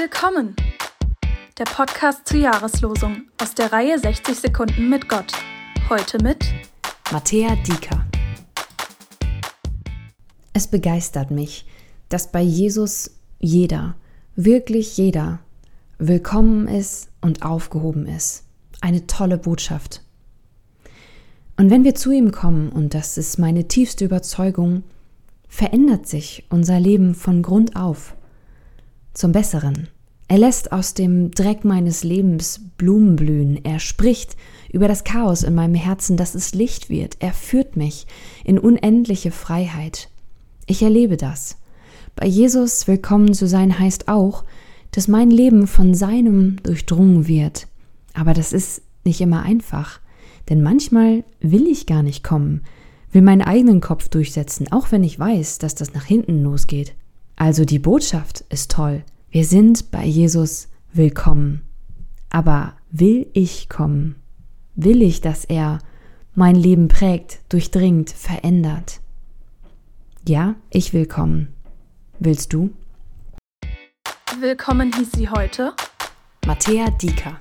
Willkommen! Der Podcast zur Jahreslosung aus der Reihe 60 Sekunden mit Gott. Heute mit Matthäa Dieker. Es begeistert mich, dass bei Jesus jeder, wirklich jeder, willkommen ist und aufgehoben ist. Eine tolle Botschaft. Und wenn wir zu ihm kommen, und das ist meine tiefste Überzeugung, verändert sich unser Leben von Grund auf zum Besseren. Er lässt aus dem Dreck meines Lebens Blumen blühen. Er spricht über das Chaos in meinem Herzen, dass es Licht wird. Er führt mich in unendliche Freiheit. Ich erlebe das. Bei Jesus willkommen zu sein heißt auch, dass mein Leben von seinem durchdrungen wird. Aber das ist nicht immer einfach. Denn manchmal will ich gar nicht kommen, will meinen eigenen Kopf durchsetzen, auch wenn ich weiß, dass das nach hinten losgeht. Also die Botschaft ist toll. Wir sind bei Jesus willkommen. Aber will ich kommen? Will ich, dass er mein Leben prägt, durchdringt, verändert? Ja, ich will kommen. Willst du? Willkommen hieß sie heute Matthäa Dieker.